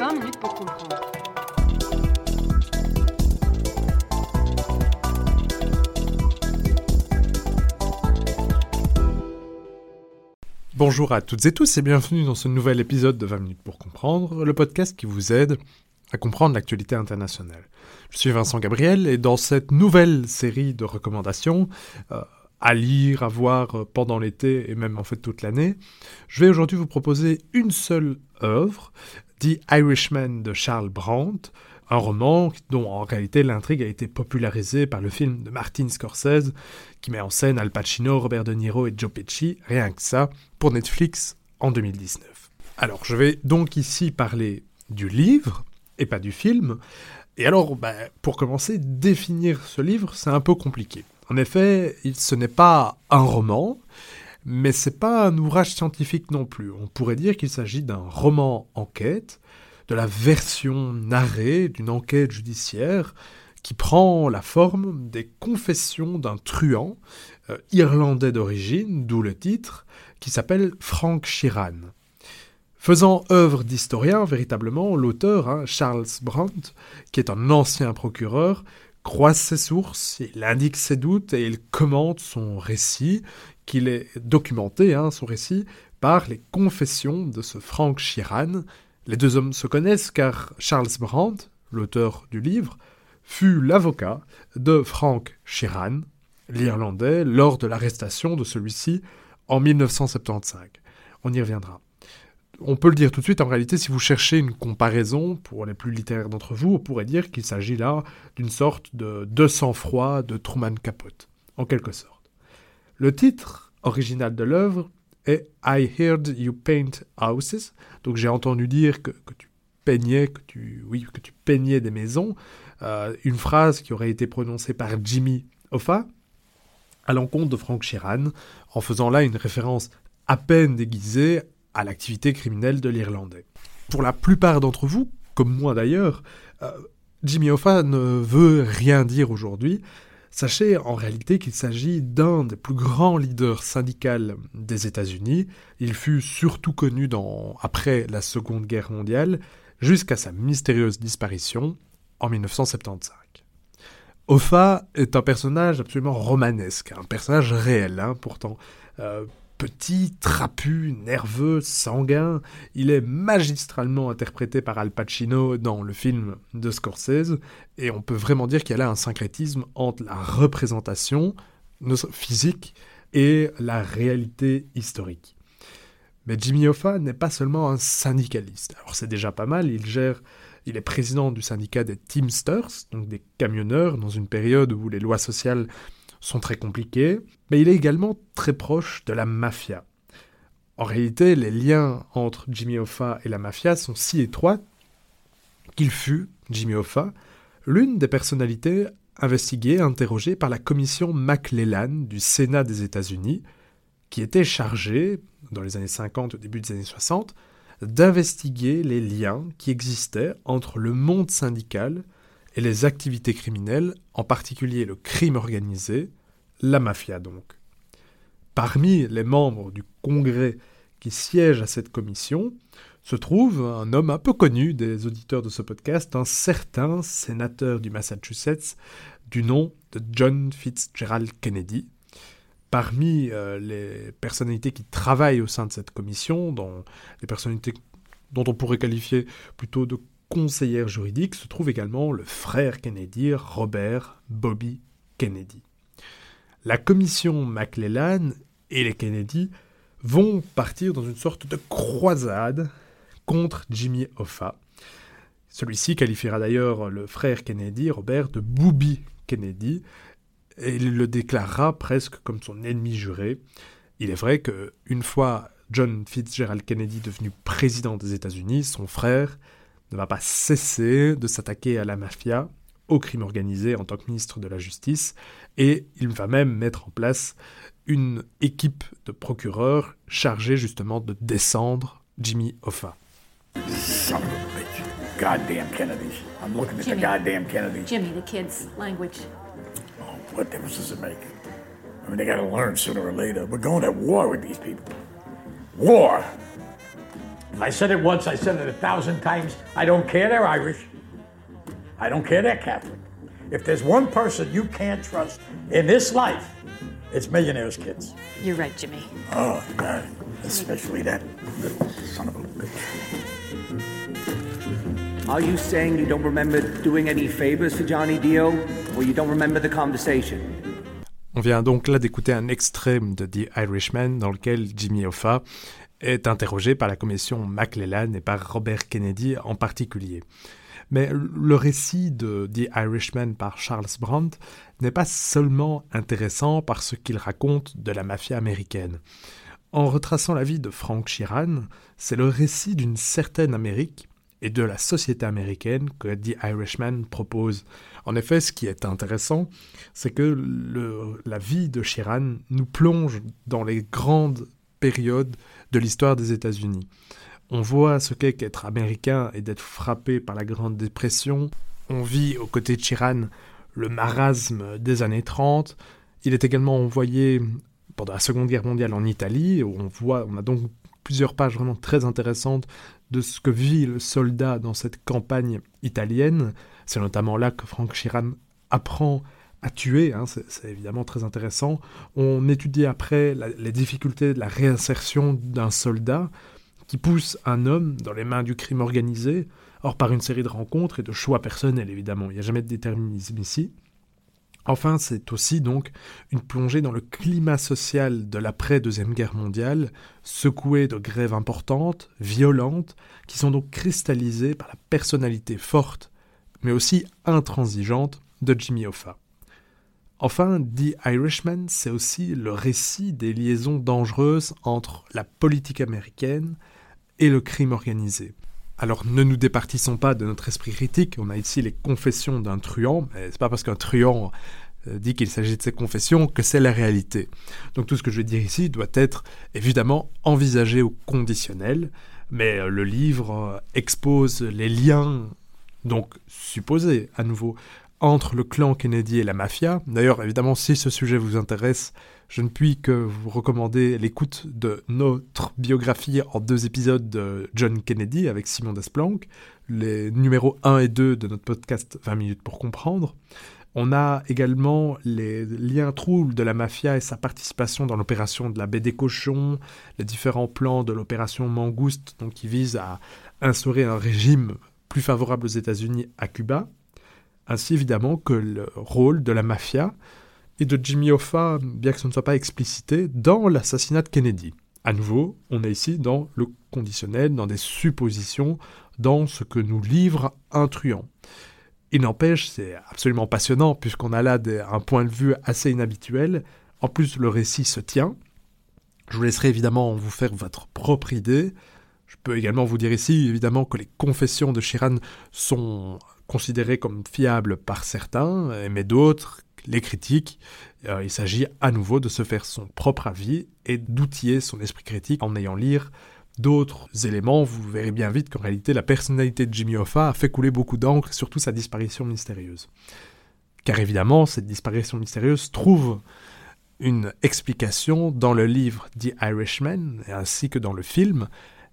20 minutes pour comprendre. Bonjour à toutes et tous et bienvenue dans ce nouvel épisode de 20 minutes pour comprendre, le podcast qui vous aide à comprendre l'actualité internationale. Je suis Vincent Gabriel et dans cette nouvelle série de recommandations euh, à lire, à voir euh, pendant l'été et même en fait toute l'année, je vais aujourd'hui vous proposer une seule œuvre, The Irishman de Charles Brandt, un roman dont en réalité l'intrigue a été popularisée par le film de Martin Scorsese qui met en scène Al Pacino, Robert De Niro et Joe Pesci, rien que ça, pour Netflix en 2019. Alors je vais donc ici parler du livre et pas du film. Et alors, bah, pour commencer, définir ce livre, c'est un peu compliqué. En effet, ce n'est pas un roman, mais c'est pas un ouvrage scientifique non plus. On pourrait dire qu'il s'agit d'un roman enquête, de la version narrée d'une enquête judiciaire qui prend la forme des confessions d'un truand euh, irlandais d'origine, d'où le titre, qui s'appelle Frank Sheeran. Faisant œuvre d'historien, véritablement, l'auteur, hein, Charles Brandt, qui est un ancien procureur, croise ses sources, il indique ses doutes et il commente son récit, qu'il est documenté, hein, son récit, par les confessions de ce Frank Sheeran. Les deux hommes se connaissent car Charles Brandt, l'auteur du livre, fut l'avocat de Frank Sheeran, l'Irlandais, lors de l'arrestation de celui-ci en 1975. On y reviendra on peut le dire tout de suite, en réalité, si vous cherchez une comparaison, pour les plus littéraires d'entre vous, on pourrait dire qu'il s'agit là d'une sorte de deux sang-froid de Truman Capote, en quelque sorte. Le titre original de l'œuvre est I heard you paint houses, donc j'ai entendu dire que, tu peignais, que tu, oui, que tu peignais des maisons, euh, une phrase qui aurait été prononcée par Jimmy Hoffa à l'encontre de Frank Sheeran, en faisant là une référence à peine déguisée à l'activité criminelle de l'Irlandais. Pour la plupart d'entre vous, comme moi d'ailleurs, euh, Jimmy Hoffa ne veut rien dire aujourd'hui. Sachez en réalité qu'il s'agit d'un des plus grands leaders syndicaux des États-Unis. Il fut surtout connu après la Seconde Guerre mondiale, jusqu'à sa mystérieuse disparition en 1975. Hoffa est un personnage absolument romanesque, un personnage réel hein, pourtant. Euh, petit, trapu, nerveux, sanguin. Il est magistralement interprété par Al Pacino dans le film de Scorsese, et on peut vraiment dire qu'il y a là un syncrétisme entre la représentation physique et la réalité historique. Mais Jimmy Hoffa n'est pas seulement un syndicaliste. Alors c'est déjà pas mal, il gère, il est président du syndicat des Teamsters, donc des camionneurs, dans une période où les lois sociales sont très compliqués, mais il est également très proche de la mafia. En réalité, les liens entre Jimmy Hoffa et la mafia sont si étroits qu'il fut, Jimmy Hoffa, l'une des personnalités investiguées, interrogées par la commission McLellan du Sénat des États-Unis, qui était chargée, dans les années 50 au début des années 60, d'investiguer les liens qui existaient entre le monde syndical et les activités criminelles, en particulier le crime organisé, la mafia donc. Parmi les membres du Congrès qui siègent à cette commission se trouve un homme un peu connu des auditeurs de ce podcast, un certain sénateur du Massachusetts du nom de John Fitzgerald Kennedy. Parmi euh, les personnalités qui travaillent au sein de cette commission, les personnalités dont on pourrait qualifier plutôt de conseillère juridique se trouve également le frère Kennedy, Robert Bobby Kennedy. La commission McClellan et les Kennedy vont partir dans une sorte de croisade contre Jimmy Hoffa. Celui-ci qualifiera d'ailleurs le frère Kennedy, Robert, de Booby Kennedy, et il le déclarera presque comme son ennemi juré. Il est vrai que une fois John Fitzgerald Kennedy devenu président des États-Unis, son frère ne va pas cesser de s'attaquer à la mafia, au crime organisé en tant que ministre de la Justice, et il va même mettre en place une équipe de procureurs chargée justement de descendre Jimmy Hoffa. Goddamn Kennedys. I'm looking at the goddamn Kennedys. Jimmy, the kid's language. Oh, what difference does it make? I mean, they gotta learn sooner or later. We're going at war with these people. War! I said it once, I said it a thousand times. I don't care they're Irish. I don't care they're Catholic. If there's one person you can't trust in this life, it's millionaires' kids. You're right, Jimmy. Oh, God. Especially that little son of a bitch. Are you saying you don't remember doing any favors for Johnny Dio? Or you don't remember the conversation? On vient donc là d'écouter un extrême de The Irishman dans lequel Jimmy Hoffa est interrogé par la commission McClellan et par Robert Kennedy en particulier. Mais le récit de The Irishman par Charles Brandt n'est pas seulement intéressant par ce qu'il raconte de la mafia américaine. En retraçant la vie de Frank Sheeran, c'est le récit d'une certaine Amérique et de la société américaine que The Irishman propose. En effet, ce qui est intéressant, c'est que la vie de Sheeran nous plonge dans les grandes périodes de l'histoire des États-Unis. On voit ce qu'est qu'être américain et d'être frappé par la Grande Dépression. On vit aux côtés de Sheeran le marasme des années 30. Il est également envoyé pendant la Seconde Guerre mondiale en Italie, où on voit, on a donc plusieurs pages vraiment très intéressantes de ce que vit le soldat dans cette campagne italienne. C'est notamment là que Frank Sheeran apprend à tuer, hein, c'est évidemment très intéressant. On étudie après les difficultés de la réinsertion d'un soldat qui pousse un homme dans les mains du crime organisé, or par une série de rencontres et de choix personnels évidemment, il n'y a jamais de déterminisme ici. Enfin, c'est aussi donc une plongée dans le climat social de l'après-deuxième guerre mondiale, secoué de grèves importantes, violentes, qui sont donc cristallisées par la personnalité forte, mais aussi intransigeante de Jimmy Hoffa. Enfin, The Irishman, c'est aussi le récit des liaisons dangereuses entre la politique américaine et le crime organisé. Alors ne nous départissons pas de notre esprit critique, on a ici les confessions d'un truand, mais c'est pas parce qu'un truand euh, dit qu'il s'agit de ses confessions que c'est la réalité. Donc tout ce que je vais dire ici doit être évidemment envisagé au conditionnel, mais euh, le livre euh, expose les liens, donc supposés à nouveau, entre le clan Kennedy et la mafia. D'ailleurs, évidemment, si ce sujet vous intéresse, je ne puis que vous recommander l'écoute de notre biographie en deux épisodes de John Kennedy avec Simon Desplanques, les numéros 1 et 2 de notre podcast 20 minutes pour comprendre. On a également les liens troubles de la mafia et sa participation dans l'opération de la baie des cochons, les différents plans de l'opération Mangouste, donc qui vise à instaurer un régime plus favorable aux États-Unis à Cuba ainsi évidemment que le rôle de la mafia et de Jimmy Hoffa, bien que ce ne soit pas explicité, dans l'assassinat de Kennedy. À nouveau, on est ici dans le conditionnel, dans des suppositions, dans ce que nous livre un truand. Il n'empêche, c'est absolument passionnant, puisqu'on a là un point de vue assez inhabituel. En plus, le récit se tient. Je vous laisserai évidemment vous faire votre propre idée. Je peux également vous dire ici, évidemment, que les confessions de Chiran sont considéré comme fiable par certains, mais d'autres les critiquent. Euh, il s'agit à nouveau de se faire son propre avis et d'outiller son esprit critique en ayant lire d'autres éléments. Vous verrez bien vite qu'en réalité la personnalité de Jimmy Hoffa a fait couler beaucoup d'encre surtout sa disparition mystérieuse. Car évidemment, cette disparition mystérieuse trouve une explication dans le livre The Irishman ainsi que dans le film,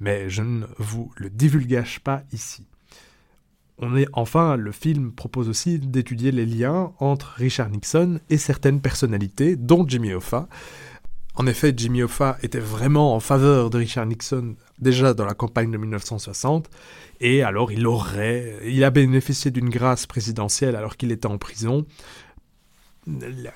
mais je ne vous le divulgage pas ici. On enfin, le film propose aussi d'étudier les liens entre Richard Nixon et certaines personnalités, dont Jimmy Hoffa. En effet, Jimmy Hoffa était vraiment en faveur de Richard Nixon déjà dans la campagne de 1960, et alors il aurait, il a bénéficié d'une grâce présidentielle alors qu'il était en prison,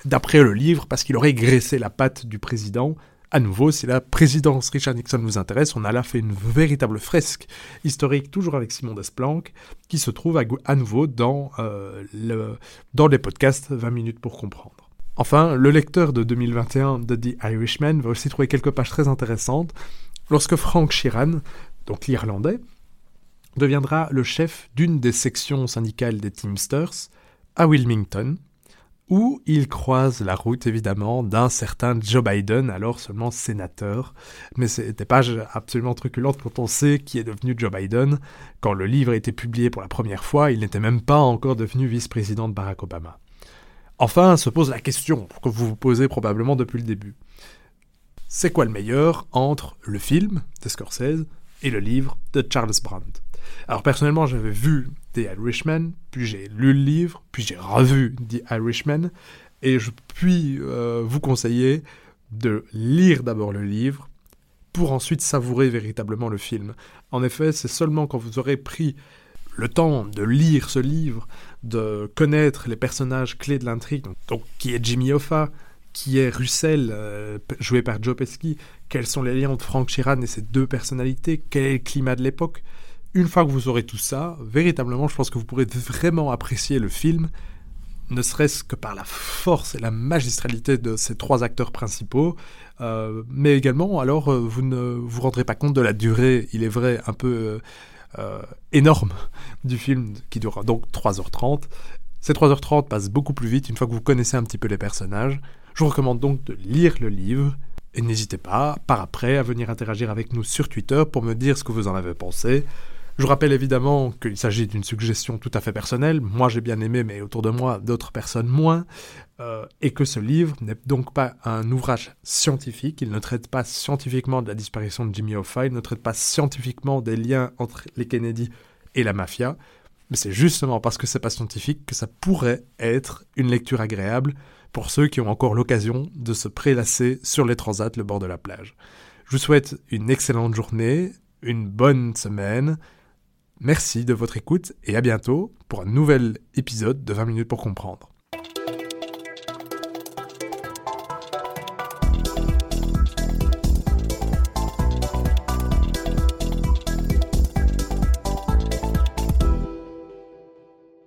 d'après le livre, parce qu'il aurait graissé la patte du président à nouveau, si la présidence. Richard Nixon nous intéresse, on a là fait une véritable fresque historique, toujours avec Simon Desplanques, qui se trouve à, nouveau dans, euh, le, dans les podcasts 20 minutes pour comprendre. Enfin, le lecteur de 2021 de The Irishman va aussi trouver quelques pages très intéressantes lorsque Frank Sheeran, donc l'Irlandais, deviendra le chef d'une des sections syndicales des Teamsters à Wilmington, où il croise la route évidemment d'un certain Joe Biden, alors seulement sénateur. Mais c'était pas absolument truculente quand on sait qui est devenu Joe Biden. Quand le livre a été publié pour la première fois, il n'était même pas encore devenu vice-président de Barack Obama. Enfin, se pose la question que vous vous posez probablement depuis le début. C'est quoi le meilleur entre le film de Scorsese et le livre de Charles Brandt? Alors personnellement, j'avais vu The Irishman, puis j'ai lu le livre, puis j'ai revu The Irishman, et je puis euh, vous conseiller de lire d'abord le livre pour ensuite savourer véritablement le film. En effet, c'est seulement quand vous aurez pris le temps de lire ce livre, de connaître les personnages clés de l'intrigue, donc, qui est Jimmy Hoffa, qui est Russell, euh, joué par Joe Pesci, quels sont les liens entre Frank Sheeran et ses deux personnalités, quel est le climat de l'époque. Une fois que vous aurez tout ça, véritablement, je pense que vous pourrez vraiment apprécier le film, ne serait-ce que par la force et la magistralité de ces trois acteurs principaux, euh, mais également, alors, euh, vous ne vous rendrez pas compte de la durée, il est vrai, un peu énorme du film, qui durera donc 3h30. Ces 3h30 passent beaucoup plus vite une fois que vous connaissez un petit peu les personnages. Je vous recommande donc de lire le livre et n'hésitez pas, par après, à venir interagir avec nous sur Twitter pour me dire ce que vous en avez pensé. Je rappelle évidemment qu'il s'agit d'une suggestion tout à fait personnelle. Moi j'ai bien aimé, mais autour de moi d'autres personnes moins. Euh, et que ce livre n'est donc pas un ouvrage scientifique. Il ne traite pas scientifiquement de la disparition de Jimmy Hoffa. Il ne traite pas scientifiquement des liens entre les Kennedy et la mafia. Mais c'est justement parce que c'est pas scientifique que ça pourrait être une lecture agréable pour ceux qui ont encore l'occasion de se prélasser sur les transats le bord de la plage. Je vous souhaite une excellente journée, une bonne semaine. Merci de votre écoute et à bientôt pour un nouvel épisode de 20 minutes pour comprendre.